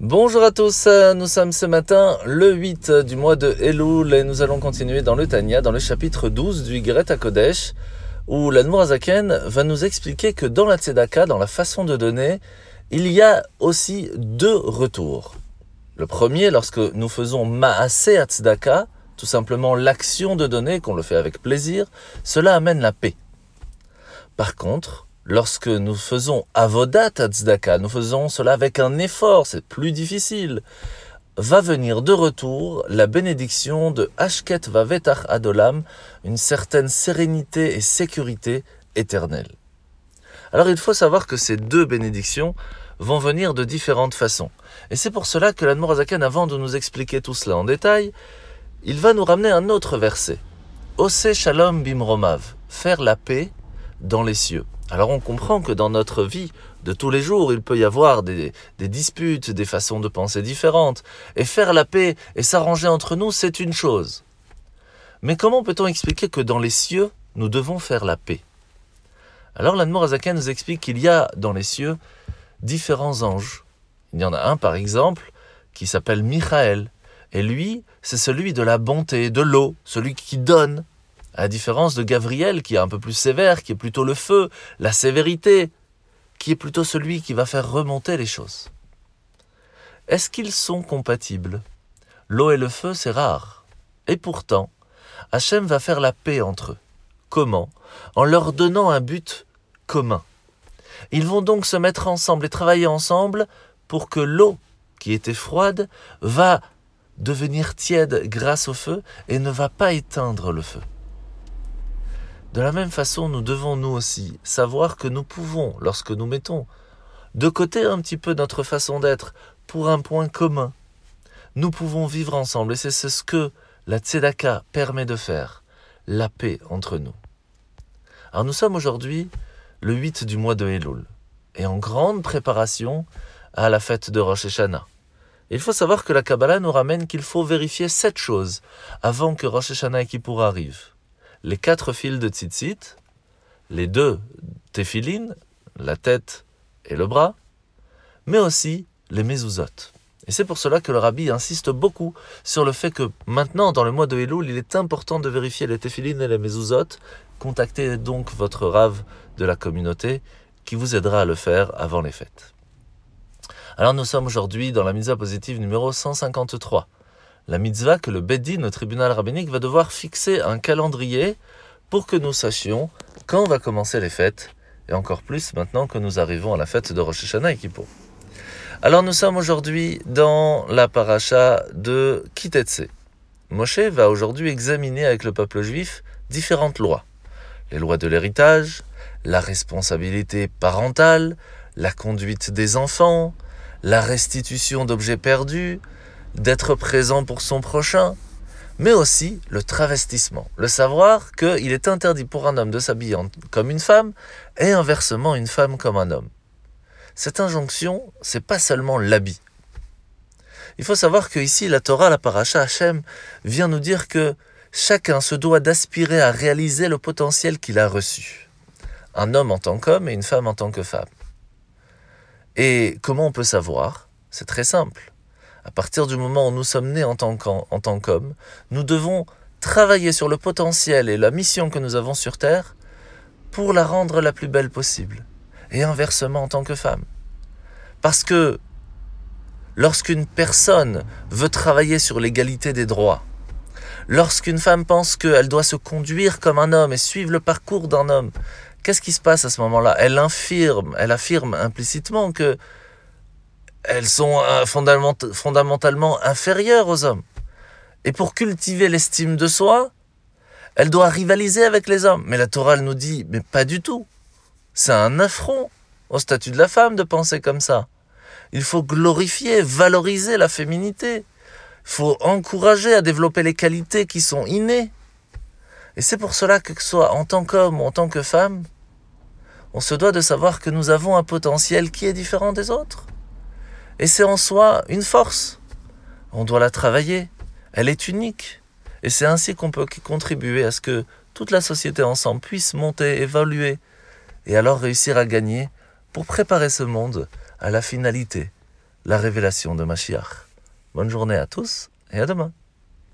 Bonjour à tous, nous sommes ce matin le 8 du mois de Elul et nous allons continuer dans le Tanya, dans le chapitre 12 du Greta Kodesh, où l'Admorazaken va nous expliquer que dans la Tzedaka, dans la façon de donner, il y a aussi deux retours. Le premier, lorsque nous faisons Maase à Tzedaka, tout simplement l'action de donner, qu'on le fait avec plaisir, cela amène la paix. Par contre, lorsque nous faisons avodat tzedaka, nous faisons cela avec un effort, c'est plus difficile, va venir de retour la bénédiction de Ashket Vavetach Adolam, une certaine sérénité et sécurité éternelle. Alors il faut savoir que ces deux bénédictions vont venir de différentes façons. Et c'est pour cela que l'Admorazakan, avant de nous expliquer tout cela en détail, il va nous ramener un autre verset. Ose Shalom Bimromav, faire la paix dans les cieux. Alors on comprend que dans notre vie de tous les jours, il peut y avoir des, disputes, des façons de penser différentes, et faire la paix et s'arranger entre nous, c'est une chose. Mais comment peut-on expliquer que dans les cieux, nous devons faire la paix? Alors l'Anmorazaka nous explique qu'il y a dans les cieux différents anges. Il y en a un par exemple qui s'appelle Michael, et lui, c'est celui de la bonté, de l'eau, celui qui donne, à différence de Gabriel, qui est un peu plus sévère, qui est plutôt le feu, la sévérité, qui est plutôt celui qui va faire remonter les choses. Est-ce qu'ils sont compatibles? L'eau et le feu, c'est rare. Et pourtant, Hachem va faire la paix entre eux. Comment? En leur donnant un but commun. Ils vont donc se mettre ensemble et travailler ensemble pour que l'eau, qui était froide, va devenir tiède grâce au feu et ne va pas éteindre le feu. De la même façon, nous devons nous aussi savoir que nous pouvons, lorsque nous mettons de côté un petit peu notre façon d'être pour un point commun, nous pouvons vivre ensemble et c'est ce que la Tzedaka permet de faire, la paix entre nous. Alors nous sommes aujourd'hui le 8 du mois de Elul et en grande préparation à la fête de Rosh Hashanah. Il faut savoir que la Kabbalah nous ramène qu'il faut vérifier sept choses avant que Rosh Hashanah et Kippour arrivent les quatre fils de tzitzit, les deux téphilines, la tête et le bras, mais aussi les mezuzot. Et c'est pour cela que le rabbi insiste beaucoup sur le fait que maintenant, dans le mois de Elul, il est important de vérifier les téphilines et les mezuzot. Contactez donc votre rave de la communauté qui vous aidera à le faire avant les fêtes. Alors nous sommes aujourd'hui dans la mitzvah positive numéro 153 la mitzvah que le Beddin, le tribunal rabbinique, va devoir fixer un calendrier pour que nous sachions quand va commencer les fêtes, et encore plus maintenant que nous arrivons à la fête de Rosh Hashanah et Kippour. Alors nous sommes aujourd'hui dans la paracha de Kitetse. Moshe va aujourd'hui examiner avec le peuple juif différentes lois. Les lois de l'héritage, la responsabilité parentale, la conduite des enfants, la restitution d'objets perdus, d'être présent pour son prochain, mais aussi le travestissement, le savoir qu'il est interdit pour un homme de s'habiller comme une femme et inversement une femme comme un homme. Cette injonction, c'est pas seulement l'habit. Il faut savoir que ici, la Torah, la Paracha Hashem, vient nous dire que chacun se doit d'aspirer à réaliser le potentiel qu'il a reçu. Un homme en tant qu'homme et une femme en tant que femme. Et comment on peut savoir? C'est très simple à partir du moment où nous sommes nés en tant qu'hommes, nous devons travailler sur le potentiel et la mission que nous avons sur Terre pour la rendre la plus belle possible. Et inversement en tant que femme. Parce que lorsqu'une personne veut travailler sur l'égalité des droits, lorsqu'une femme pense qu'elle doit se conduire comme un homme et suivre le parcours d'un homme, qu'est-ce qui se passe à ce moment-là? Elle affirme, elle affirme implicitement que elles sont euh, fondamentalement inférieures aux hommes. Et pour cultiver l'estime de soi, elle doit rivaliser avec les hommes. Mais la Torah nous dit, mais pas du tout. C'est un affront au statut de la femme de penser comme ça. Il faut glorifier, valoriser la féminité. Il faut encourager à développer les qualités qui sont innées. Et c'est pour cela que, que ce soit en tant qu'homme ou en tant que femme, on se doit de savoir que nous avons un potentiel qui est différent des autres. Et c'est en soi une force. On doit la travailler. Elle est unique. Et c'est ainsi qu'on peut contribuer à ce que toute la société ensemble puisse monter, évoluer, et alors réussir à gagner pour préparer ce monde à la finalité la révélation de Mashiach. Bonne journée à tous et à demain.